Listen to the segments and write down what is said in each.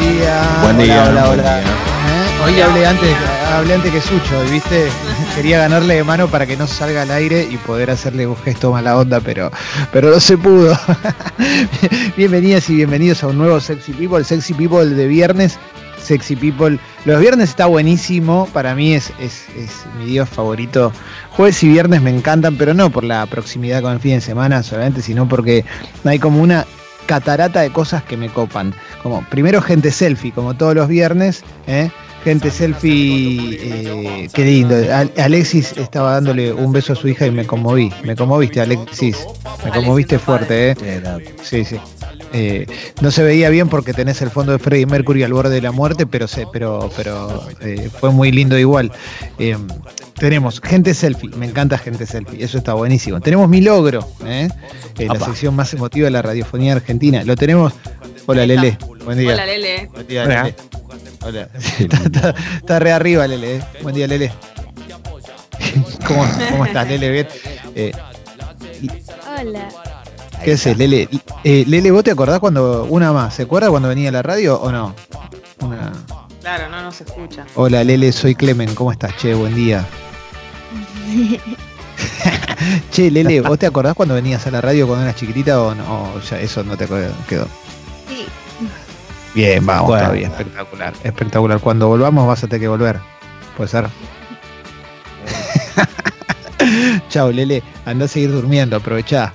día. Buen día. Hola, hola. día. ¿Eh? Hoy hablé antes, hablé antes que Sucho, viste, quería ganarle de mano para que no salga al aire y poder hacerle un gesto mala onda, pero, pero no se pudo. Bienvenidas y bienvenidos a un nuevo Sexy People, Sexy People de viernes. Sexy People. Los viernes está buenísimo, para mí es, es, es mi dios favorito. Jueves y viernes me encantan, pero no por la proximidad con el fin de semana solamente, sino porque hay como una catarata de cosas que me copan. Como primero gente selfie, como todos los viernes, ¿eh? Gente selfie, eh, qué lindo. Al- Alexis estaba dándole un beso a su hija y me conmoví. Me conmoviste, Alexis. Me conmoviste fuerte, ¿eh? Sí, sí. Eh, no se veía bien porque tenés el fondo de Freddie Mercury al borde de la muerte, pero se, pero, pero eh, fue muy lindo igual. Tenemos gente selfie, me encanta gente selfie, eso está buenísimo. Tenemos mi logro, ¿eh? Eh, la sección más emotiva de la radiofonía argentina. Lo tenemos. Hola Lele, buen día. Hola, Lele. Buen día, Hola. Lele. Hola. está, está- está re arriba, Lele. ¿eh? Buen día, Lele. ¿Cómo, cómo estás, Lele? Bien. Eh, Hola. ¿Qué haces, Lele? Eh, Lele, ¿vos te acordás cuando, una más, ¿se acuerda cuando venía a la radio o no? Una- Claro, no nos escucha. Hola, Lele, soy Clemen, ¿cómo estás? Che, buen día. Che, Lele, ¿vos te acordás cuando venías a la radio cuando eras chiquitita o no? O ya eso no te quedó. Sí. Bien, vamos, Bueno. está bien, espectacular, espectacular. Cuando volvamos vas a tener que volver. Puede ser. Chao, Lele, andá a seguir durmiendo, aprovechá.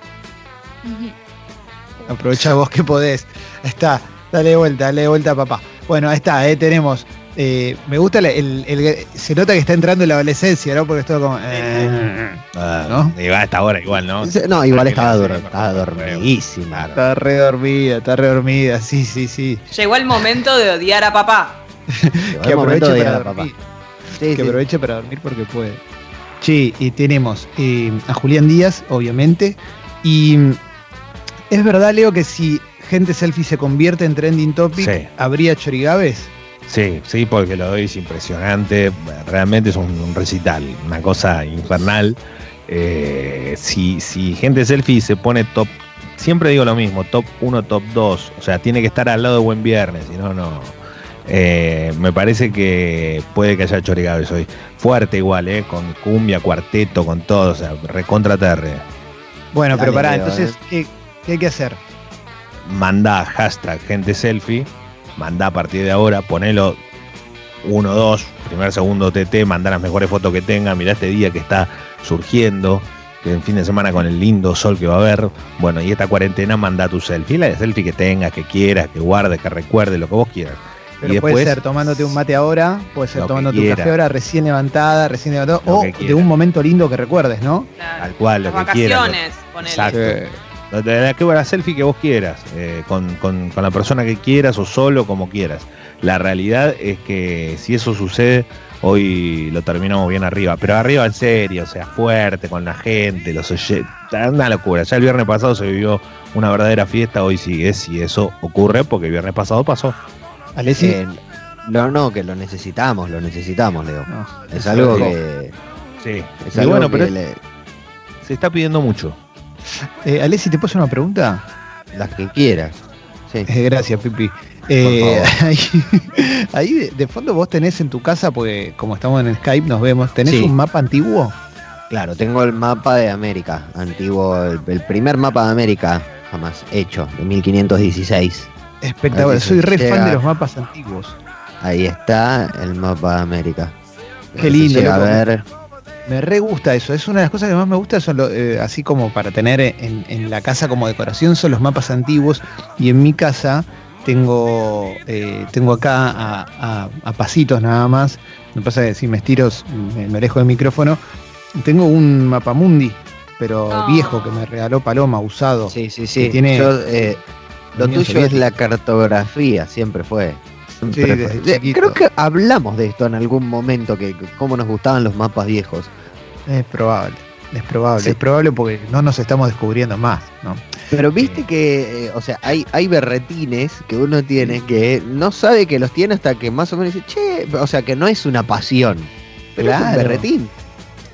Aprovechá vos que podés. Ahí está, dale vuelta, dale vuelta, papá. Bueno, ahí está, eh, tenemos. Eh, me gusta la- el, el- Se nota que está entrando en la adolescencia, ¿no? Porque es todo como. eh, Ah, ¿No? Digo, a esta hora igual, ¿no? No, igual estaba, dur- estaba dormidísima. está re dormida, está re dormida, sí, sí, sí. Llegó el momento de odiar a papá. Que aproveche de para a papá. dormir. Sí, que sí. aproveche para dormir porque puede. Sí, y tenemos eh, a Julián Díaz, obviamente. Y mm, es verdad, Leo, que si gente selfie se convierte en trending topic, Sí. habría chorigaves. Sí, sí, porque lo doy es impresionante. Realmente es un, un recital, una cosa infernal. Eh, si, si gente selfie se pone top, siempre digo lo mismo, top 1, top 2. O sea, tiene que estar al lado de Buen Viernes, si no, no. Eh, me parece que puede que haya chorigaves hoy. Fuerte igual, ¿eh? Con cumbia, cuarteto, con todo, o sea, recontra terre. Bueno, pero pará, entonces, ¿qué, qué hay que hacer? mandá hashtag gente selfie, mandá a partir de ahora, ponelo 1, 2, primer, segundo TT, mandá las mejores fotos que tenga, mirá este día que está surgiendo, que en fin de semana con el lindo sol que va a haber, bueno, y esta cuarentena mandá tu selfie, la de selfie que tengas, que quieras, que guardes, que recuerdes, lo que vos quieras. Pero y puede ser tomándote un mate ahora, puede ser tu quiera. café ahora recién levantada, recién levantada, o de un momento lindo que recuerdes, ¿no? Claro. Tal cual, lo Las que quieras, vacaciones, ponele. Exacto. La, que la selfie que vos quieras, eh, con, con- con la persona que quieras o solo como quieras. La realidad es que si eso sucede, hoy lo terminamos bien arriba. Pero arriba en serio, o sea, fuerte, con la gente, los oyentes. Una locura. Ya el viernes pasado se vivió una verdadera fiesta, hoy sigue. Si eso ocurre, porque el viernes pasado pasó. Alessi. Eh, no, no, que lo necesitamos, lo necesitamos, Leo. No, Es algo que. Sí. Es Y algo bueno, que pero le- se está pidiendo mucho. Eh, Alessi, ¿te puedo hacer una pregunta? las que quieras. Sí. Eh, gracias, Pipi. Eh, ahí ahí de, de fondo vos tenés en tu casa, porque como estamos en Skype nos vemos, ¿tenés Sí. un mapa antiguo? Claro, tengo el mapa de América, antiguo, el, el primer mapa de América jamás hecho, de 1516. Espectacular, soy re llega- fan de los mapas antiguos. Ahí está el mapa de América. Qué lindo, a ver. Me re gusta eso, es una de las cosas que más me gusta, son lo- eh, así como para tener en, en la casa como decoración, son los mapas antiguos. Y en mi casa tengo, eh, tengo acá a, a- a pasitos nada más. Me pasa que si me estiro me, me alejo del micrófono. Tengo un mapamundi, pero Oh. viejo que me regaló Paloma, usado. Sí, sí, sí. tiene Yo, eh, lo tuyo es la cartografía, siempre fue. Sí. Creo que hablamos de esto en algún momento, que que cómo nos gustaban los mapas viejos. Es probable, es probable, Sí. es probable porque no nos estamos descubriendo más, ¿no? Pero viste que, eh, o sea, hay, hay berretines que uno tiene que no sabe que los tiene hasta que más o menos dice, che, o sea, que no es una pasión. Pero es un Claro. berretín.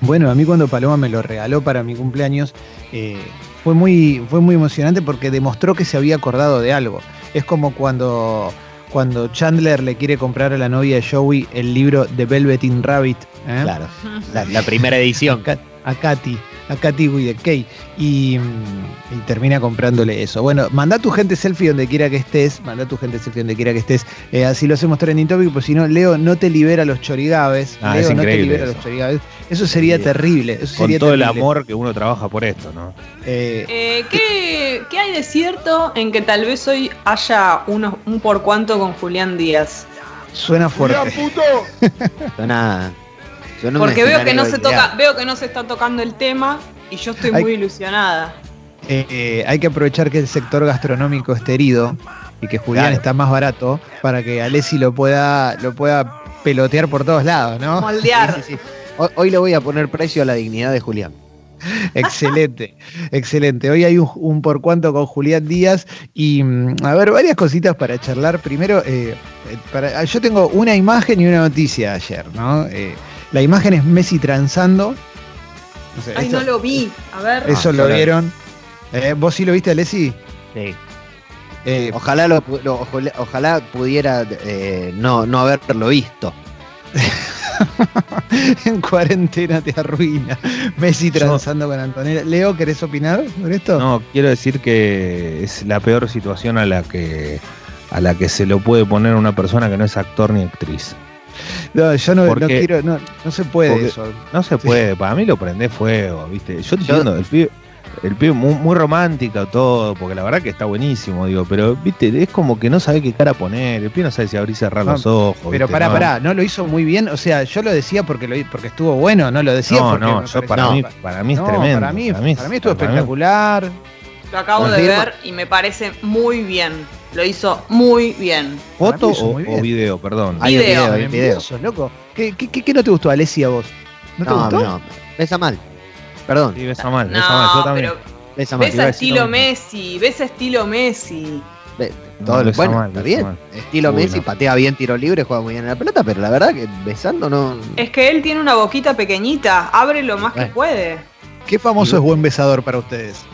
Bueno, a mí cuando Paloma me lo regaló para mi cumpleaños, eh, fue, muy, fue muy emocionante porque demostró que se había acordado de algo. Es como cuando, cuando Chandler le quiere comprar a la novia de Joey el libro de Velveteen Rabbit. ¿eh? Claro. La, la primera edición. Ca- a Katy, a Katy Kay y, mm, y termina comprándole eso. Bueno, manda tu gente selfie donde quiera que estés, manda tu gente selfie donde quiera que estés, eh, así lo hacemos trending topic, pues si no, Leo no te libera los chorigabes, Ah, Leo es no te libera eso. los chorigabes, eso sería Sí. terrible, eso Con sería todo el amor que uno trabaja por esto, ¿no? Eh, Eh, ¿qué, qué hay de cierto en que tal vez hoy haya unos, un por cuanto con Julián Díaz? suena fuerte. Suena. Porque veo que no se ideal. toca, veo que no se está tocando el tema y yo estoy Hay- muy ilusionada. Eh, eh, hay que aprovechar que el sector gastronómico está herido y que Julián Claro. está más barato para que Alessi lo pueda, lo pueda pelotear por todos lados, ¿no? Moldear. Sí, sí, sí. Hoy, hoy le voy a poner precio a la dignidad de Julián. Excelente, excelente. Hoy hay un, un por cuanto con Julián Díaz y mm, a ver, varias cositas para charlar. Primero, eh, eh, para- yo tengo una imagen y una noticia ayer, ¿no? Eh, la imagen es Messi transando. No sé, Ay, esto- no lo vi. A ver. Eso Ah, lo vieron. Eh, ¿Vos sí lo viste, Alessi? Sí. Eh, Ojalá, lo, lo- ojalá, ojalá pudiera eh, no, no haberlo visto. en cuarentena te arruina. Messi transando con Antonella. Leo, ¿querés opinar sobre esto? No, quiero decir que es la peor situación a la que a la que se lo puede poner una persona que no es actor ni actriz. No, yo no, quiero, no, no se puede eso. No se Sí. puede, para mí lo prende fuego, ¿viste? Yo entiendo, el pibe, el pibe muy, muy romántico todo, porque la verdad que está buenísimo, digo, pero, ¿viste? Es como que no sabe qué cara poner, el pibe no sabe si abrir y cerrar No, los ojos. Pero ¿viste? pará, No. pará, no lo hizo muy bien. O sea, yo lo decía porque lo porque estuvo bueno, no lo decía No, porque no, yo para, No, mí, para mí es no, tremendo. Para mí, para mí, estuvo para mí- espectacular. Lo acabo de ver y me parece muy bien. Lo hizo muy bien. ¿Foto o, muy o bien. video, perdón? Hay Video. video, hay un video. Envidiosos, loco. ¿Qué, qué, qué- qué no te gustó, Alessia, a vos? ¿No te No, gustó? no, besa mal. Perdón, Sí, besa mal, besa mal, yo No, también. pero besa mal. ves iba a a decir estilo lo. Messi, ves a estilo Messi. No, todo lo- besa bueno, mal, está besa bien. mal. Estilo Uy, Messi, no. patea bien tiro libre, juega muy bien en la pelota, pero la verdad que besando no. Es que él tiene una boquita pequeñita, abre lo más que puede. ¿Qué famoso es buen besador para ustedes?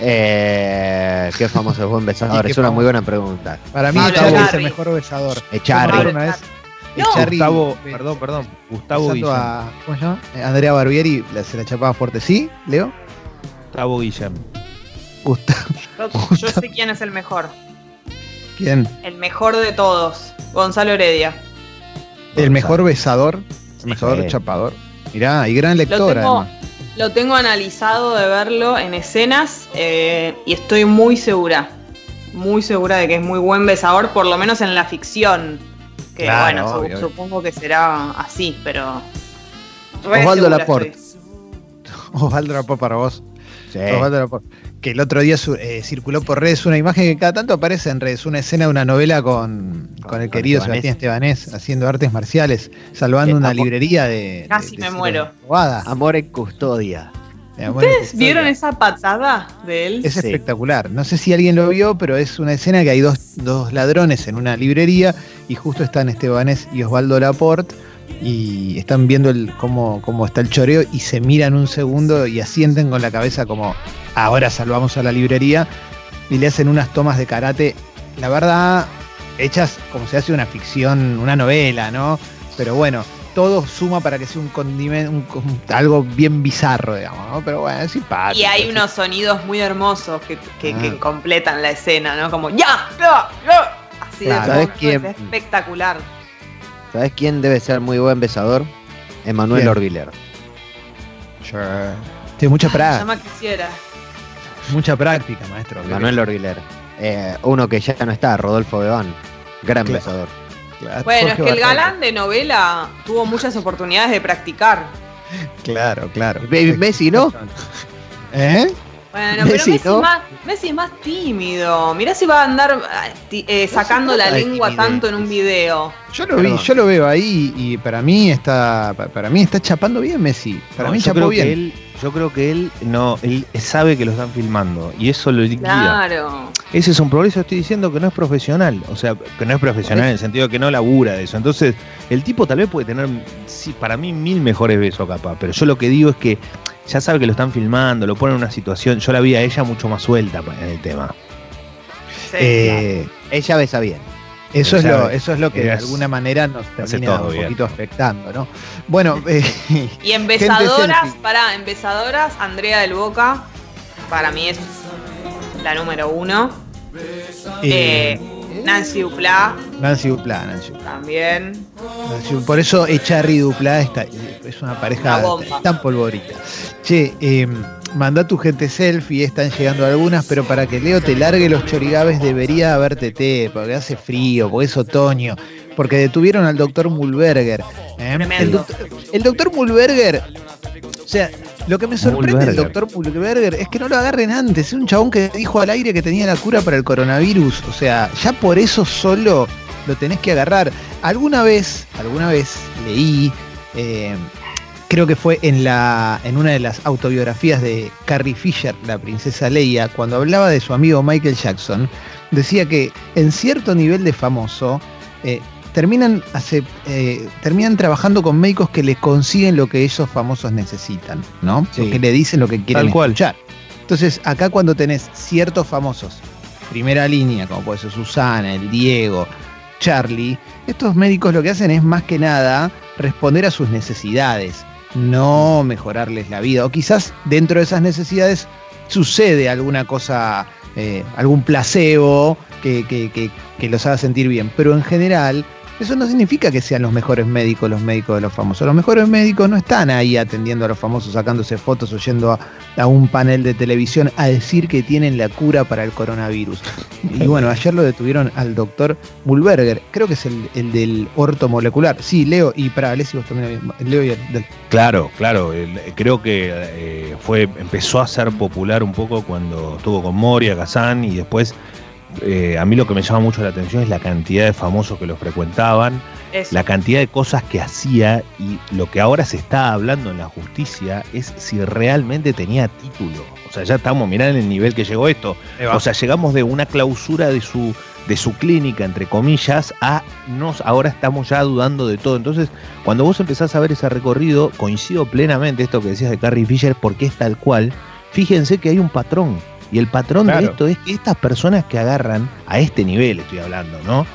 Eh, qué famoso es buen ¿Y besador, es una muy buena pregunta. Para mí, es el mejor besador. Echarri. Pablo Una vez, No. Echarri, Gustavo, perdón, perdón, Gustavo a, ¿cómo se llama? Eh, Andrea Barbieri se la chapaba fuerte. ¿Sí, Leo? Gustavo Guillem. Gustavo. Yo, yo sé quién es el mejor. ¿Quién? El mejor de todos. Gonzalo Heredia. El mejor besador. El mejor Sí. chapador. Mirá, y gran Lo lectora. tengo, además. Lo tengo analizado de verlo en escenas eh, y estoy muy segura. Muy segura de que es muy buen besador, por lo menos en la ficción. Que Claro, bueno, obvio. supongo que será así, pero. Osvaldo Laporte. Osvaldo Lapó para vos. Sí. Que el otro día eh, circuló por redes una imagen que cada tanto aparece en redes, una escena de una novela con, con el querido Estebanés. Sebastián Estebanés haciendo artes marciales, salvando Eh, una amor. librería de. Casi de- me de- muero. robada. Amor en custodia. En ¿Ustedes vieron esa patada de él? Es Sí. espectacular. No sé si alguien lo vio, pero es una escena que hay dos, dos ladrones en una librería y justo están Estebanés y Osvaldo Laporte y están viendo el, cómo, cómo está el choreo y se miran un segundo y asienten con la cabeza como ahora salvamos a la librería y le hacen unas tomas de karate, la verdad, hechas como se hace una ficción, una novela, ¿no? Pero bueno, todo suma para que sea un condimento, un- algo bien bizarro, digamos, ¿no? Pero bueno, es simpático. Y hay unos sonidos muy hermosos que, que- Ah. que completan la escena, ¿no? Como ¡Ya! ¡Ya! ¡Ya! Así Claro. de ¿Sabes es espectacular. ¿Sabes quién debe ser muy buen besador? Emanuel ¿Quién? Orbiler. Tiene mucha práctica, más quisiera. mucha práctica, maestro. Emanuel Orbiler. Eh, uno que ya no está, Rodolfo Bebán. Gran Claro. besador. Bueno, es que el galán de novela tuvo muchas oportunidades de practicar. Claro, claro. Messi, ¿no? ¿Eh? Bueno, pero Messi, Messi, ¿no? más, Messi es más tímido. Mirá si va a andar ti- eh, sacando la lengua timidez. tanto en un video. Yo lo vi, yo lo veo ahí y para mí está, pa- para mí está chapando bien Messi. Para No, mí yo chapó creo bien. que él, yo creo que él no, él sabe que lo están filmando y eso lo guía. Claro. Ese es un progreso, estoy diciendo que no es profesional, o sea, que no es profesional en el sentido de que no labura de eso. Entonces, el tipo tal vez puede tener, sí, para mí, mil mejores besos capaz, pero yo lo que digo es que ya sabe que lo están filmando, lo pone en una situación, yo la vi a ella mucho más suelta en el tema. Sí, Eh, Ella besa bien. Eso es, lo, eso es lo que de alguna manera nos termina un bien. poquito afectando, ¿no? Bueno, eh, Y embesadoras, selfie. para embesadoras, Andrea del Boca, para mí es la número uno. eh, Eh, Nancy Duplá, Nancy Duplá, Nancy Duplá. también. Nancy- Por eso Echarri Duplá está, es una pareja Una tan polvorita. Che, eh, manda tu gente selfie, están llegando algunas, pero para que Leo te largue los chorigabes debería haber TT, porque hace frío, porque es otoño, porque detuvieron al doctor Mulberger. ¿eh? El doctor Mulberger, o sea, lo que me sorprende del doctor Mulberger es que no lo agarren antes. Es un chabón que dijo al aire que tenía la cura para el coronavirus. O sea, ya por eso solo lo tenés que agarrar. Alguna vez, alguna vez leí, eh, creo que fue en, la, en una de las autobiografías de Carrie Fisher, la princesa Leia, cuando hablaba de su amigo Michael Jackson, decía que en cierto nivel de famoso, eh, terminan, hace- eh, terminan trabajando con médicos que le consiguen lo que esos famosos necesitan, ¿no? Sí. Que le dicen lo que quieren Tal cual. escuchar. Entonces, acá cuando tenés ciertos famosos, primera línea, como puede ser Susana, el Diego, Charlie, estos médicos lo que hacen es más que nada responder a sus necesidades, no mejorarles la vida. O quizás dentro de esas necesidades sucede alguna cosa, eh, algún placebo que, que- que- que los haga sentir bien. Pero en general, eso no significa que sean los mejores médicos los médicos de los famosos. Los mejores médicos no están ahí atendiendo a los famosos, sacándose fotos o yendo a, a un panel de televisión a decir que tienen la cura para el coronavirus. Y bueno, ayer lo detuvieron al doctor Mulberger, creo que es el, el del ortomolecular. Sí, Leo, y para Alessi vos también, Leo y el del- Claro, claro. el- creo que eh, fue empezó a ser popular un poco cuando estuvo con Moria, Gazán y después eh, a mí lo que me llama mucho la atención es la cantidad de famosos que lo frecuentaban, Eso. la cantidad de cosas que hacía y lo que ahora se está hablando en la justicia es si realmente tenía título. O sea, ya estamos, mirá en el nivel que llegó esto. O sea, llegamos de una clausura de su, de su clínica, entre comillas, a nos, ahora estamos ya dudando de todo. Entonces, cuando vos empezás a ver ese recorrido, coincido plenamente esto que decías de Carrie Fisher, porque es tal cual. Fíjense que hay un patrón. Y el patrón de esto es que estas personas que agarran, a este nivel estoy hablando, ¿no?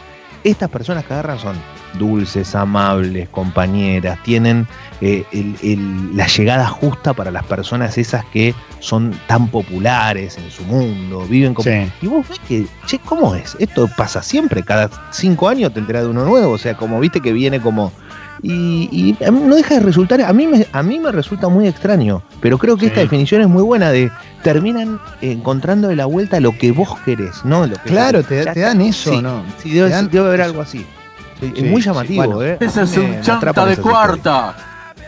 Estas personas que agarran son dulces, amables, compañeras, tienen eh, el- el- la llegada justa para las personas esas que son tan populares en su mundo, viven como... Sí. Y vos ves que, che, ¿cómo es? Esto pasa siempre, cada cinco años te enterás de uno nuevo, o sea, como viste que viene como... Y, no deja de resultar, a mí, me, a mí me resulta muy extraño, pero creo que Sí. esta definición es muy buena de terminan encontrando de la vuelta lo que vos querés, ¿no? Lo que Claro, te, te dan eso, Sí, ¿no? Sí, debe, Te dan debe haber eso. algo así. Sí, Sí, es muy sí, llamativo, bueno. ¿eh? Ese es un chanta de historias. cuarta.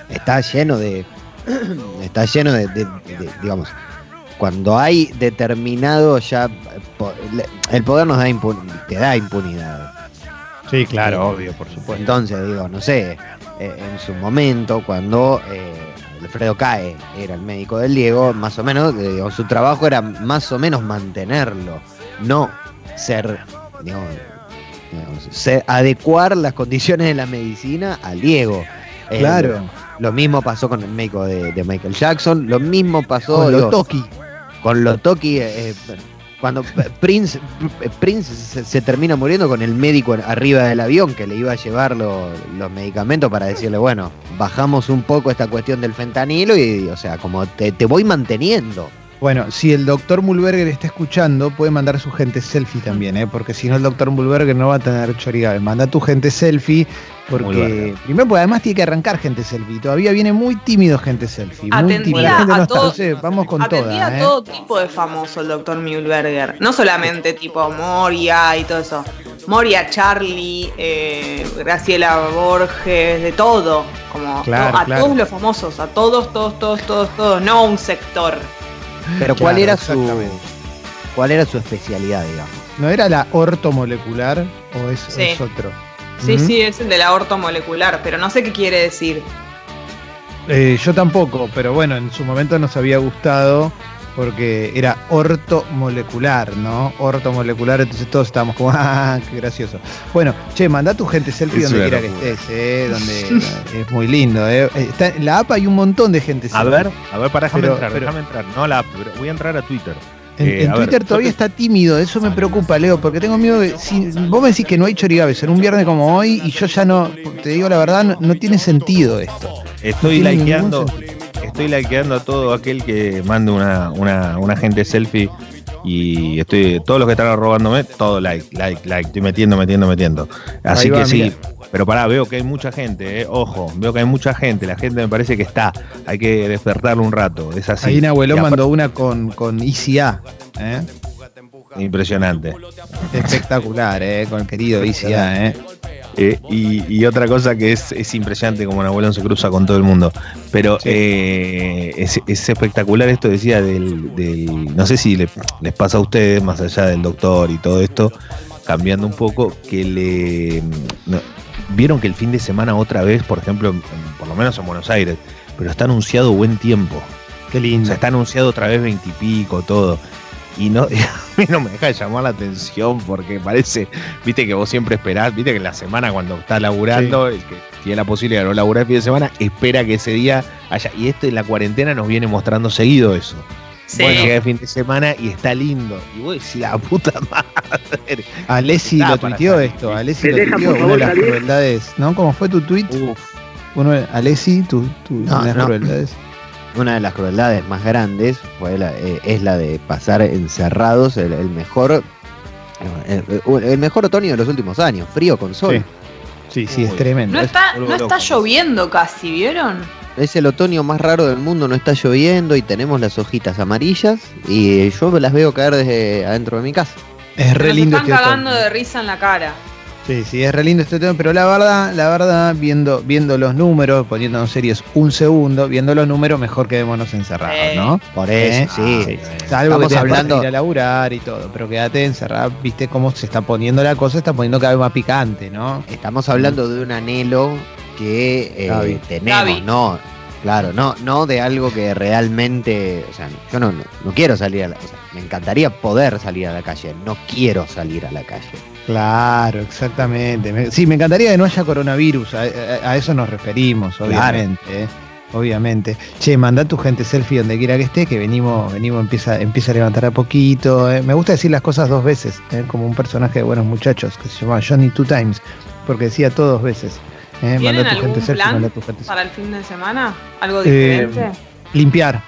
está lleno de. está lleno de, de- de- digamos. Cuando hay determinado ya. El poder nos da te da impunidad. Sí, claro, obvio, por supuesto. Entonces, digo, no sé, eh, en su momento, cuando eh, Alfredo Cae era el médico del Diego, más o menos, eh, digo, su trabajo era más o menos mantenerlo, no ser, digamos, digamos, ser- adecuar las condiciones de la medicina al Diego. Eh, Claro, Lo mismo pasó con el médico de, de Michael Jackson, lo mismo pasó con digo, los Toki. con los Toki. eh, cuando Prince, Prince se, termina muriendo con el médico arriba del avión que le iba a llevar lo- los medicamentos para decirle, bueno, bajamos un poco esta cuestión del fentanilo y, o sea, como te, te voy manteniendo. Bueno, si el doctor Mulberger está escuchando, puede mandar su gente selfie también, ¿eh? porque si no el doctor Mulberger no va a tener chorigabe. Manda tu gente selfie, porque primero, porque además tiene que arrancar gente selfie. Todavía viene muy tímido gente selfie. Muy Atendía tímido. La gente a no está, todo- entonces vamos con Atendía toda. a ¿eh? todo tipo de famoso el doctor Mühlberger. No solamente tipo Moria y todo eso. Moria, Charlie, eh, Graciela Borges, de todo. Como Claro, a claro. todos los famosos, a todos, todos, todos, todos, todos. No a un sector. Pero ¿cuál Claro, era su cuál era su especialidad, digamos? ¿No era la ortomolecular o es, Sí. es otro? Sí, sí, es el de la ortomolecular, pero no sé qué quiere decir. Eh, yo tampoco, pero bueno, en su momento nos había gustado porque era ortomolecular, ¿no? Ortomolecular, entonces todos estábamos como, ah, qué gracioso. Bueno, che, manda tu gente selfie Es donde quiera que estés, ¿eh? Donde es muy lindo, ¿eh? Está, en la APA hay un montón de gente A selfie. ver, a ver, para déjame Pero- entrar, pero- déjame entrar. No a la app, pero voy a entrar a Twitter. En, Eh, en a ver, Twitter todavía está tímido, eso me preocupa, Leo, porque tengo miedo de. Si vos me decís que no hay chorigabes en un viernes como hoy y yo ya no. Te digo la verdad, no, no tiene sentido esto. Estoy No likeando, estoy likeando a todo aquel que mande una, una, una gente selfie y estoy, todos los que están robándome, todo like, like, like, estoy metiendo, metiendo, metiendo. Así va, que sí, mira. pero pará, veo que hay mucha gente, eh, ojo, veo que hay mucha gente, la gente me parece que está, hay que despertarlo un rato, es así. Ahí Y aparte- mandó una con, con ICA. ¿eh? Impresionante. Espectacular, ¿eh? con el querido ICA. ¿eh? Eh, y, y otra cosa que es, es impresionante como Nahuelón se cruza con todo el mundo. Pero Sí. eh, es, es espectacular esto, decía, del, del- no sé si le- les pasa a ustedes, más allá del doctor y todo esto, cambiando un poco, que le... no, Vieron que el fin de semana otra vez, por ejemplo, en- por lo menos en Buenos Aires, pero está anunciado buen tiempo. Qué O lindo. sea, está anunciado otra vez veintipico, todo. Y no, a mí no me deja de llamar la atención porque parece, viste que vos siempre esperás, viste que en la semana cuando estás laburando, el que tiene la posibilidad de no laburar el fin de semana, espera que ese día haya. Y esto en la cuarentena nos viene mostrando seguido eso. Sí. Bueno, llega el fin de semana y está lindo. Y vos decís, la puta madre. Alessi lo tuiteó esto. Alessi ¿Me lo tuiteó. Una de las salir? crueldades. ¿No? ¿Cómo fue tu tweet? Uf, Uno de- Alessi, tu, tu No, una de las no. crueldades. Una de las crueldades más grandes fue la, eh, es la de pasar encerrados el, el mejor el, el mejor otoño de los últimos años, frío con sol. Sí, sí, es tremendo. No Es- está, no está lloviendo casi, ¿vieron? Es el otoño más raro del mundo, no está lloviendo y tenemos las hojitas amarillas y yo las veo caer desde adentro de mi casa. Es re Nos lindo están este cagando otoño. de risa en la cara. Sí, sí, es re lindo este tema, pero la verdad, la verdad, viendo, viendo los números, poniéndonos serios un segundo, viendo los números, mejor quedémonos encerrados, Eh. ¿no? Por ¿Eh? eso, sí. Sí, Salvo Estamos que te hablando- hablando ir a laburar y todo, pero quédate encerrado, viste cómo se está poniendo la cosa, está poniendo cada vez más picante, ¿no? Estamos hablando de un anhelo que eh, Gaby. tenemos, Gaby. no, claro, no, no de algo que realmente, o sea, yo no, no, no quiero salir a la, o sea, me encantaría poder salir a la calle, no quiero salir a la calle. Claro, exactamente. Me- sí, me encantaría que no haya coronavirus, a, a- a eso nos referimos, obviamente. ¿eh? Obviamente. Che, mandá tu gente selfie donde quiera que esté, que venimos, venimos, empieza, empieza a levantar a poquito. ¿eh? Me gusta decir las cosas dos veces, ¿eh? como un personaje de buenos muchachos que se llamaba Johnny Two Times, porque decía todo dos veces. ¿eh? ¿Tienen Mandá tu gente selfie, mandá tu gente selfie. para el fin de semana? ¿Algo Eh, diferente? Limpiar.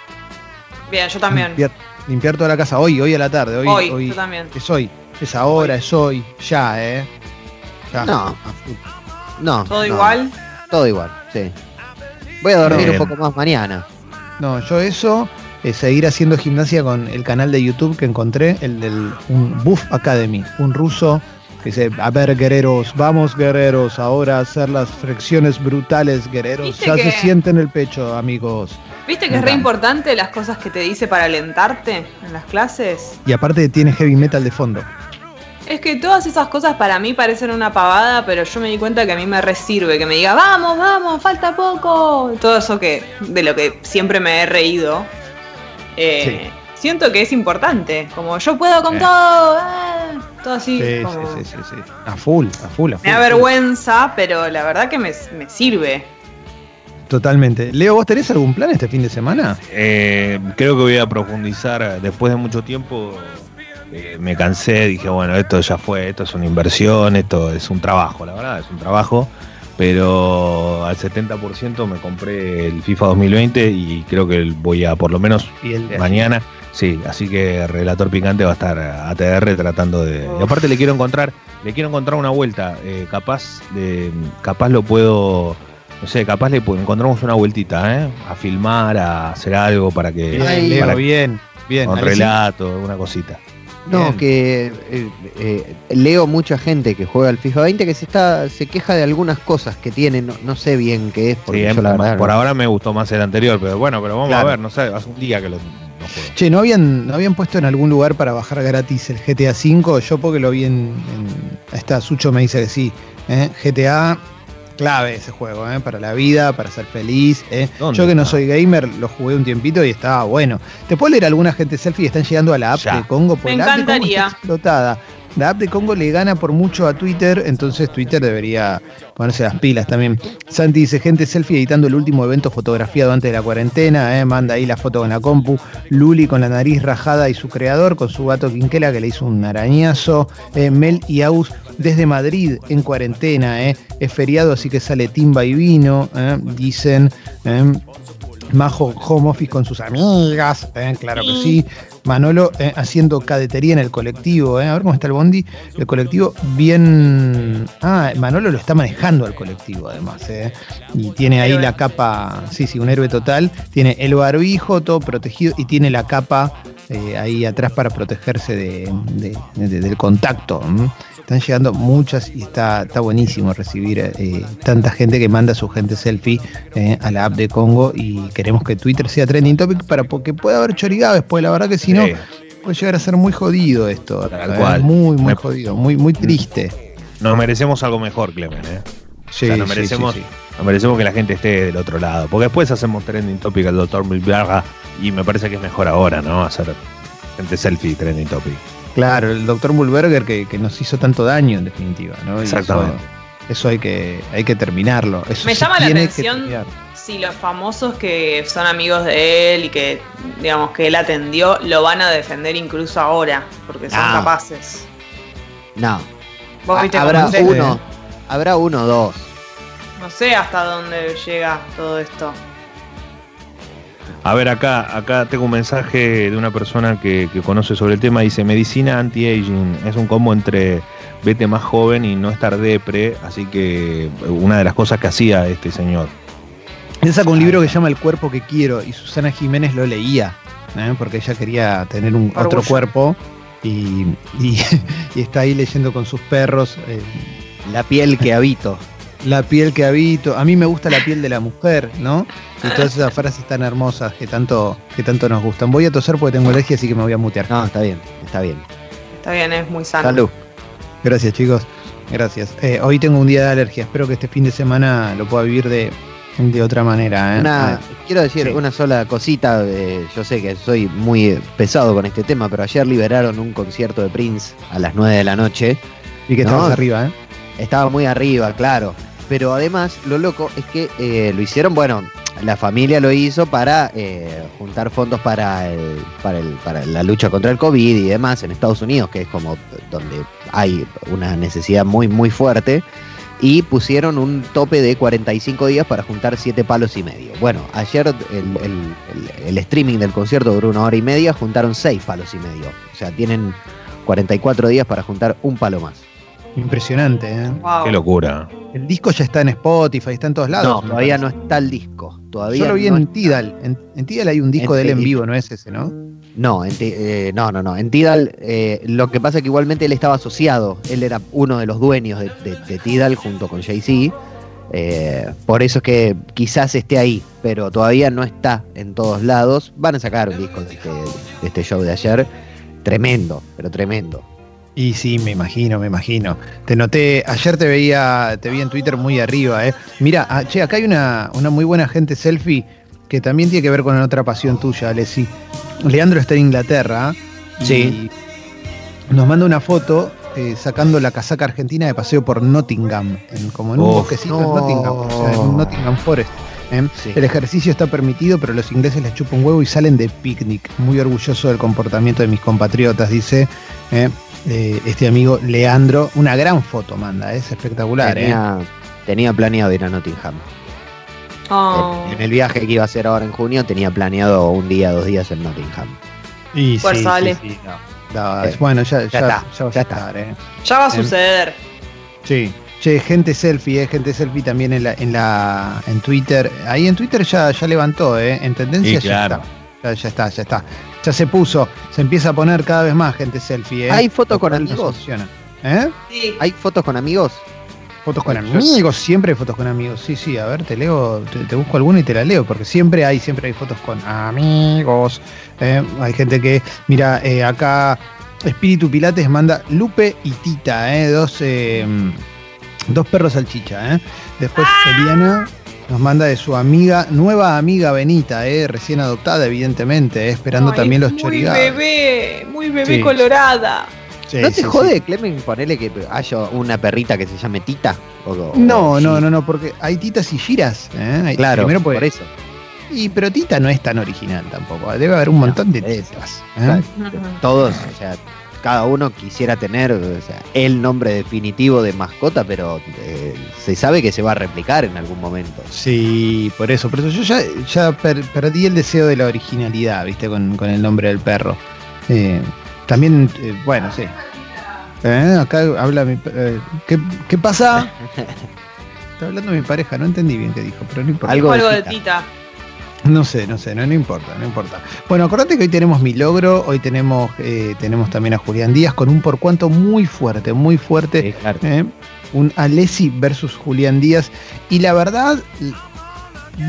Bien, yo también. Limpiar, limpiar toda la casa hoy, hoy a la tarde. Hoy, Hoy, hoy yo también. es hoy. Es ahora, es hoy, ya, ¿eh? Ya. No, no. ¿Todo no, igual? Todo igual, sí. Voy a dormir Bien. un poco más mañana. No, yo eso, eh, seguir haciendo gimnasia con el canal de YouTube que encontré, el del un Buff Academy, un ruso que dice, a ver guerreros, vamos guerreros, ahora hacer las flexiones brutales guerreros, ¿Viste ya que- se siente en el pecho amigos. ¿Viste que es re importante las cosas que te dice para alentarte en las clases? Y aparte tiene heavy metal de fondo. Es que todas esas cosas para mí parecen una pavada, pero yo me di cuenta que a mí me resirve, que me diga, vamos, vamos, falta poco. Todo eso que, de lo que siempre me he reído. Eh, Siento que es importante, como yo puedo con todo, ah, todo así. Sí, como- sí, sí, sí, sí. A full, a full, a full. Me da vergüenza, pero la verdad que me, me sirve. Totalmente. Leo, ¿vos tenés algún plan este fin de semana? Eh, creo que voy a profundizar eh, después de mucho tiempo. eh, me cansé, dije, bueno, esto ya fue, esto es una inversión, esto es un trabajo, la verdad, es un trabajo. Pero al 70% me compré el FIFA 2020 y creo que voy a por lo menos mañana. Sí, así que Relator Picante va a estar ATR tratando de. Y aparte le quiero encontrar, le quiero encontrar una vuelta. eh, capaz de, capaz lo puedo, no sé, capaz le encontramos una vueltita, ¿eh? A filmar, a hacer algo para que. Bien, para- bien, bien. con Alexis. relato, una cosita. No, Bien. que eh, eh, leo mucha gente que juega al FIFA 20 que se está se queja de algunas cosas que tiene, no, no sé bien qué es, porque Sí, yo la verdad por no- ahora me gustó más el anterior, pero bueno, pero vamos Claro. a ver, no sé, hace un día que lo, no juego. Che, ¿no habían, ¿no habían puesto en algún lugar para bajar gratis el GTA V? Yo porque lo vi en... en esta Sucho me dice que sí. ¿eh? GTA, clave ese juego, ¿eh? para la vida, para ser feliz. ¿eh? ¿Dónde Yo que no soy gamer, lo jugué un tiempito y estaba bueno. ¿Te puedo leer alguna gente selfie que están llegando a la app Ya. de Congo? Porque Me la app de Congo encantaría. está explotada. La app de Congo le gana por mucho a Twitter, entonces Twitter debería ponerse las pilas también. Santi dice, gente selfie editando el último evento fotografiado antes de la cuarentena, eh, manda ahí la foto con la compu. Luli con la nariz rajada y su creador, con su gato Quinquela que le hizo un arañazo. Eh, Mel y Aus desde Madrid en cuarentena, eh. es feriado así que sale timba y vino, dicen. Majo home office con sus amigas, eh, claro que sí. Manolo eh, haciendo cadetería en el colectivo, eh. a ver cómo está el bondi. El colectivo bien... Ah, Manolo lo está manejando al colectivo además. eh. Y tiene ahí la capa, sí, sí, un héroe total. Tiene el barbijo todo protegido y tiene la capa ahí atrás para protegerse de- de- de- del contacto. Están llegando muchas y está, está buenísimo recibir eh, tanta gente que manda su gente selfie eh, a la app de Congo y queremos que Twitter sea trending topic para que pueda haber chorigado después. La verdad que si no, Sí. puede llegar a ser muy jodido esto. Tal cual. Muy, muy Me- jodido, muy, muy triste. Nos merecemos algo mejor, Clemen, ¿eh? Sí, O sea, nos sí, sí, merecemos, sí. nos merecemos que la gente esté del otro lado. Porque después hacemos trending topic al doctor Milberga y me parece que es mejor ahora, ¿no? Hacer gente selfie trending topic. Claro, el doctor Mulberger que, que nos hizo tanto daño en definitiva, ¿no? Exactamente. Eso, eso hay que, hay que terminarlo. Eso Me llama la atención si los famosos que son amigos de él y que, digamos, que él atendió, lo van a defender incluso ahora, porque son Ah. capaces. No. Vos viste Habrá uno, habrá uno o dos. No sé hasta dónde llega todo esto. A ver, acá, acá tengo un mensaje de una persona que, que conoce sobre el tema. Dice, medicina anti-aging. Es un combo entre vete más joven y no estar depre. Así que una de las cosas que hacía este señor. Él sacó un libro que se llama El cuerpo que quiero y Susana Jiménez lo leía, ¿eh? porque ella quería tener un otro cuerpo y, y- y está ahí leyendo con sus perros eh, La piel que habito. La piel que habito. A mí me gusta la piel de la mujer, ¿no? Y todas esas frases tan hermosas que tanto, que tanto nos gustan. Voy a toser porque tengo alergia, así que me voy a mutear. No, está bien, está bien. Está bien, es muy sano. Salud. Gracias, chicos. Gracias. Eh, hoy tengo un día de alergia. Espero que este fin de semana lo pueda vivir de, de otra manera. ¿eh? Una, Ah, quiero decir sí. una sola cosita. eh, yo sé que soy muy pesado con este tema, pero ayer liberaron un concierto de Prince a las 9 de la noche. y que No. arriba, ¿eh? Estaba muy arriba, claro. Pero además, lo loco es que eh, lo hicieron, bueno, la familia lo hizo para eh, juntar fondos para, el, para, el, para la lucha contra el COVID y demás en Estados Unidos, que es como donde hay una necesidad muy, muy fuerte. Y pusieron un tope de 45 días para juntar 7 palos y medio. Bueno, ayer el, el- el- el streaming del concierto duró una hora y media, juntaron 6 palos y medio. O sea, tienen 44 días para juntar un palo más. Impresionante, ¿eh? Wow. Qué locura. El disco ya está en Spotify, está en todos lados. No, todavía no está el disco. Todavía Yo lo vi no en. Tidal. En, en Tidal hay un disco de él en vivo, no es ese, ¿no? No, en eh, no, no, no. En Tidal, eh, lo que pasa es que igualmente él estaba asociado. Él era uno de los dueños de, de- de Tidal junto con Jay-Z. Eh, por eso es que quizás esté ahí, pero todavía no está en todos lados. Van a sacar un disco de este, de este show de ayer. Tremendo, pero tremendo. Y sí, me imagino, me imagino. Te noté, ayer te veía, te vi en Twitter muy arriba, ¿eh? Mira, ah, che, acá hay una, una muy buena gente selfie que también tiene que ver con otra pasión tuya, Alessi. Leandro está en Inglaterra. y Sí. Nos manda una foto eh, sacando la casaca argentina de paseo por Nottingham, en- como en un bosquecito no. en Nottingham, o sea, en Nottingham Forest. ¿eh? Sí. El ejercicio está permitido, pero los ingleses les chupan un huevo y salen de picnic. Muy orgulloso del comportamiento de mis compatriotas, dice ¿eh? Eh, este amigo Leandro. Una gran foto manda, es espectacular. ¿eh? Tenía, tenía planeado ir a Nottingham. Oh. En, en el viaje que iba a hacer ahora en junio tenía planeado un día, dos días en Nottingham. Y Fuerza, sí, Ale. sí, sí, no. No, Eh, bueno, ya, ya, ya está, ya va a ya estar, ¿eh? Ya va a Em, suceder. Sí. Che, gente selfie, eh, gente selfie también en la, en la en Twitter. Ahí en Twitter ya, ya levantó, eh. En tendencia Sí, ya claro. está. Ya, ya está, ya está. Ya se puso, se empieza a poner cada vez más gente selfie, eh. ¿Hay fotos con amigos? ¿Eh? Sí. ¿Hay fotos con amigos? Fotos con amigos, siempre hay fotos con amigos. Sí, sí, a ver, te leo, te, te busco alguna y te la leo, porque siempre hay, siempre hay fotos con amigos. Eh, hay gente que, mira, eh, acá Espíritu Pilates manda Lupe y Tita, eh, dos, eh, dos perros salchicha. Eh. Después Eliana nos manda de su amiga, nueva amiga Benita, eh, recién adoptada, evidentemente, eh, esperando Ay, también los muy chorigados. bebé, muy bebé Sí. colorada. Sí, ¿No te sí, jode, sí. Clemen, ponerle que haya una perrita que se llame Tita? O- o- No, o no, no, no, porque hay titas y giras. ¿eh? Hay- Claro, primero pues- por eso. Y pero Tita no es tan original tampoco. Debe haber un montón de titas. ¿eh? Todos, o sea, cada uno quisiera tener o sea, el nombre definitivo de mascota, pero eh, se sabe que se va a replicar en algún momento. Sí, por eso. Por eso yo ya, ya per- perdí el deseo de la originalidad, ¿viste? Con, con el nombre del perro. Eh, también, eh, bueno, sí. Eh, acá habla mi. eh, ¿qué, qué pasa? Está hablando mi pareja, no entendí bien qué dijo, pero no importa. Algo de Algo de Tita. No sé, no sé, no, no importa, no importa. Bueno, acordate que hoy tenemos mi logro, hoy tenemos, eh, tenemos también a Julián Díaz con un por cuanto muy fuerte, muy fuerte. Sí, claro. ¿eh? un Alessi versus Julián Díaz. Y la verdad,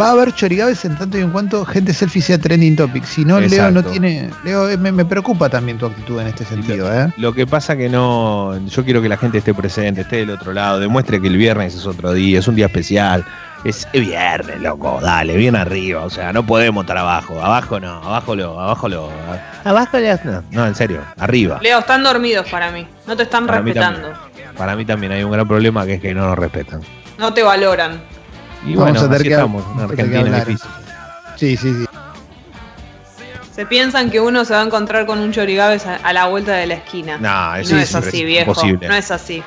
va a haber chorigaves en tanto y en cuanto gente selfie sea trending topic. Si no, Leo no tiene. Leo, eh, me, me preocupa también tu actitud en este sentido, ¿eh? Lo que pasa que no, yo quiero que la gente esté presente, esté del otro lado, demuestre que el viernes es otro día, es un día especial. Es viernes, loco, dale, bien arriba, o sea, no podemos estar abajo, abajo no, abajo lo, abajo lo, abajo lo, no, no, en serio, arriba. Leo, están dormidos para mí. No te están Para mí respetando. Para mí también hay un gran problema que es que no nos respetan. No te valoran. Y Vamos bueno, a tener así que- estamos, en Argentina es difícil. Sí, sí, sí. Se piensan que uno se va a encontrar con un chorigaves a, a la vuelta de la esquina. Eso no es, es así, viejo. imposible. No es así.